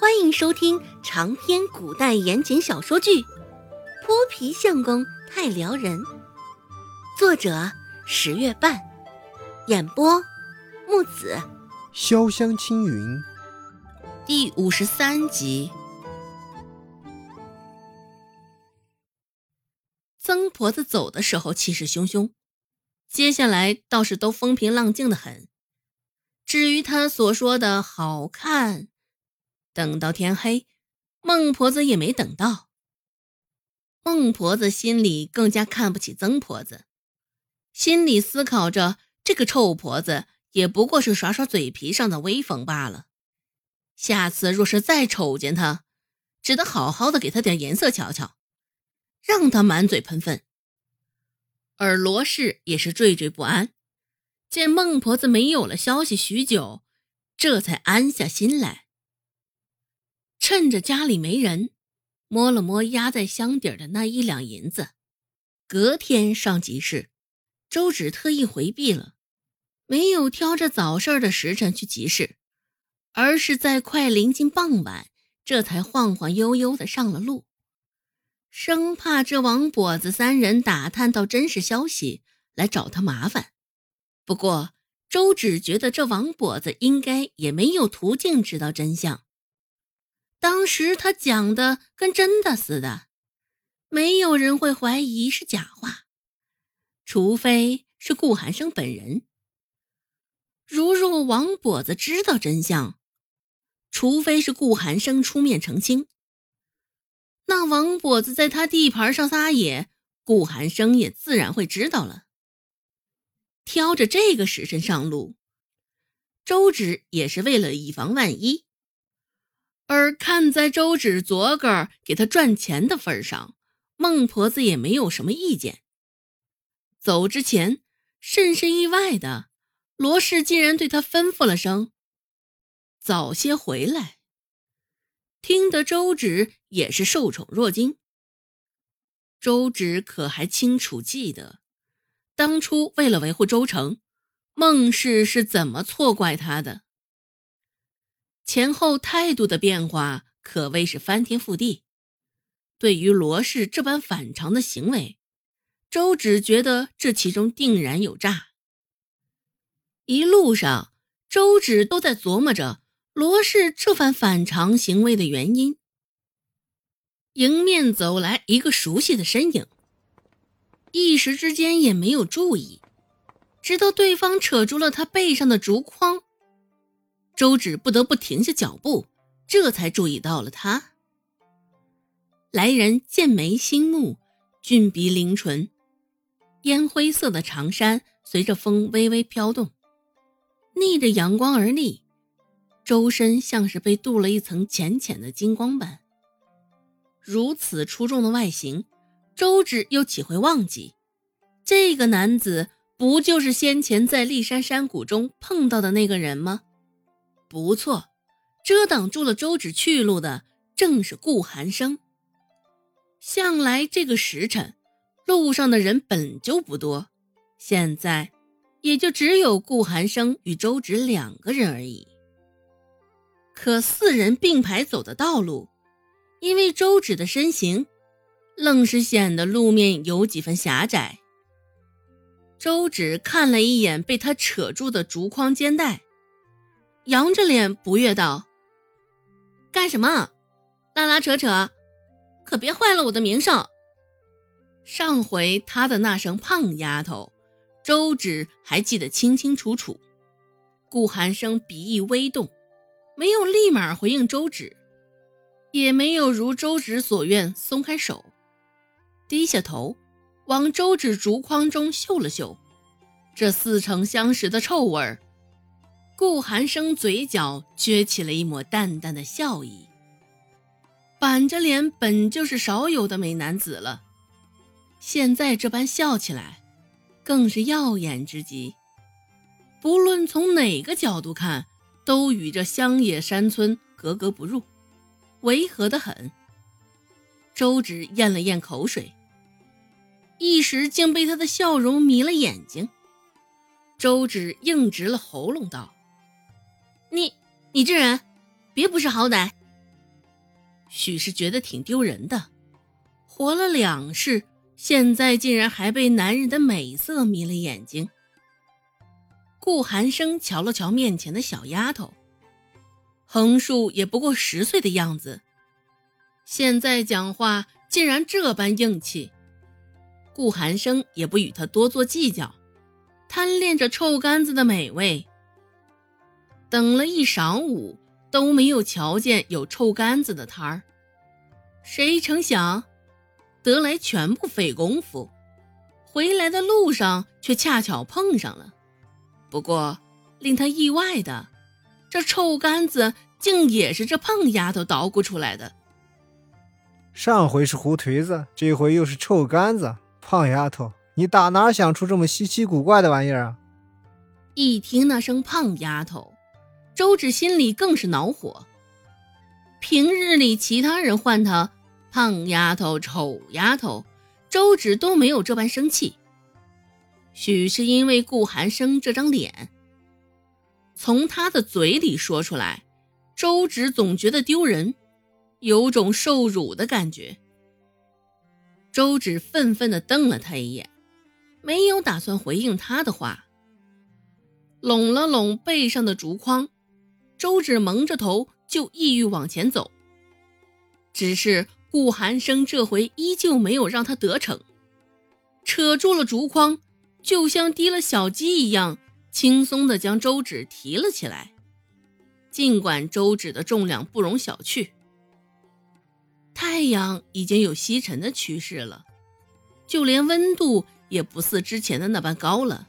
欢迎收听长篇古代言情小说剧《泼皮相公太撩人》，作者十月半，演播木子潇湘青云，第五十三集。曾婆子走的时候气势汹汹，接下来倒是都风平浪静的很。至于她所说的好看。等到天黑，孟婆子也没等到。孟婆子心里更加看不起曾婆子，心里思考着：这个臭婆子也不过是耍耍嘴皮上的威风罢了。下次若是再瞅见她，只得好好的给她点颜色瞧瞧，让她满嘴喷粪。而罗氏也是惴惴不安，见孟婆子没有了消息许久，这才安下心来。趁着家里没人，摸了摸压在箱底的那一两银子。隔天上集市，周芷特意回避了，没有挑着早市的时辰去集市，而是在快临近傍晚，这才晃晃悠悠的上了路，生怕这王跛子三人打探到真实消息来找他麻烦。不过，周芷觉得这王跛子应该也没有途径知道真相。当时他讲的跟真的似的，没有人会怀疑是假话，除非是顾寒生本人。如若王跛子知道真相，除非是顾寒生出面澄清，那王跛子在他地盘上撒野，顾寒生也自然会知道了。挑着这个时辰上路，周芷也是为了以防万一。而看在周芷昨个给他赚钱的份上，孟婆子也没有什么意见。走之前，甚是意外的，罗氏竟然对他吩咐了声：“早些回来。”听得周芷也是受宠若惊。周芷可还清楚记得，当初为了维护周成，孟氏是怎么错怪他的。前后态度的变化可谓是翻天覆地。对于罗氏这般反常的行为，周芷觉得这其中定然有诈。一路上，周芷都在琢磨着罗氏这番反常行为的原因。迎面走来一个熟悉的身影，一时之间也没有注意，直到对方扯住了他背上的竹筐。周芷不得不停下脚步，这才注意到了他。来人剑眉星目，俊鼻灵唇，烟灰色的长衫随着风微微飘动，逆着阳光而立，周身像是被镀了一层浅浅的金光般。如此出众的外形，周芷又岂会忘记？这个男子不就是先前在骊山山谷中碰到的那个人吗？不错，遮挡住了周芷去路的正是顾寒生。向来这个时辰，路上的人本就不多，现在也就只有顾寒生与周芷两个人而已。可四人并排走的道路，因为周芷的身形，愣是显得路面有几分狭窄。周芷看了一眼被他扯住的竹筐肩带。扬着脸不悦道：“干什么？拉拉扯扯，可别坏了我的名声。”上回他的那声“胖丫头”，周芷还记得清清楚楚。顾寒生鼻翼微动，没有立马回应周芷，也没有如周芷所愿松开手，低下头往周芷竹筐中嗅了嗅，这似曾相识的臭味儿。顾寒生嘴角撅起了一抹淡淡的笑意，板着脸本就是少有的美男子了，现在这般笑起来，更是耀眼之极。不论从哪个角度看，都与这乡野山村格格不入，违和的很。周芷咽了咽口水，一时竟被他的笑容迷了眼睛。周芷硬直了喉咙道。你你这人，别不识好歹，许是觉得挺丢人的，活了两世，现在竟然还被男人的美色迷了眼睛。顾寒生瞧了瞧面前的小丫头，横竖也不过十岁的样子，现在讲话竟然这般硬气。顾寒生也不与他多做计较，贪恋着臭干子的美味。等了一晌午。都没有瞧见有臭干子的摊儿，谁成想，得来全不费功夫，回来的路上却恰巧碰上了。不过令他意外的，这臭干子竟也是这胖丫头捣鼓出来的。上回是胡颓子，这回又是臭干子，胖丫头，你打哪想出这么稀奇古怪的玩意儿啊？一听那声胖丫头。周芷心里更是恼火。平日里，其他人唤她“胖丫头”“丑丫头”，周芷都没有这般生气。许是因为顾寒生这张脸，从他的嘴里说出来，周芷总觉得丢人，有种受辱的感觉。周芷愤愤地瞪了他一眼，没有打算回应他的话，拢了拢背上的竹筐。周芷蒙着头就意欲往前走，只是顾寒生这回依旧没有让他得逞，扯住了竹筐，就像提了小鸡一样，轻松地将周芷提了起来。尽管周芷的重量不容小觑，太阳已经有西沉的趋势了，就连温度也不似之前的那般高了。